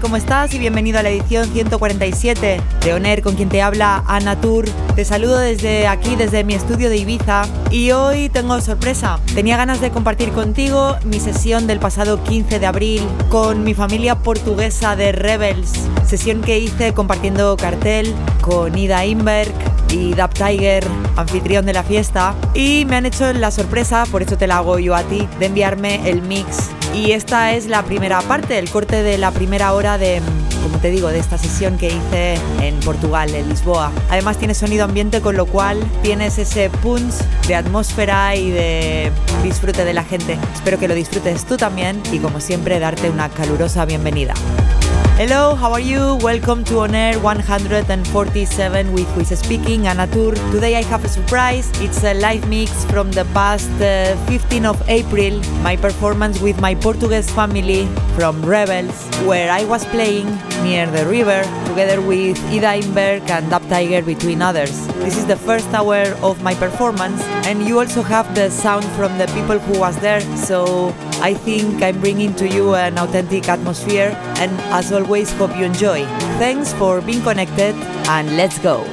¿Cómo estás? Y bienvenido a la edición 147 de Oner con quien te habla Ana Tour. Te saludo desde aquí, desde mi estudio de Ibiza. Y hoy tengo sorpresa. Tenía ganas de compartir contigo mi sesión del pasado 15 de abril con mi familia portuguesa de Rebels. Sesión que hice compartiendo cartel con Ida Inberg, y Dub Tiger, anfitrión de la fiesta, y me han hecho la sorpresa, por eso te la hago yo a ti, de enviarme el mix y esta es la primera parte, el corte de la primera hora de, como te digo, de esta sesión que hice en Portugal, en Lisboa. Además tiene sonido ambiente, con lo cual tienes ese punch de atmósfera y de disfrute de la gente. Espero que lo disfrutes tú también y como siempre darte una calurosa bienvenida. Hello, how are you? Welcome to On Air 147 with is speaking, Anatur. Today I have a surprise. It's a live mix from the past uh, 15 of April, my performance with my Portuguese family from Rebels, where I was playing near the river together with Ida Imberg and Dub Tiger between others. This is the first hour of my performance and you also have the sound from the people who was there, so I think I'm bringing to you an authentic atmosphere and as always hope you enjoy. Thanks for being connected and let's go.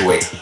fluctuate.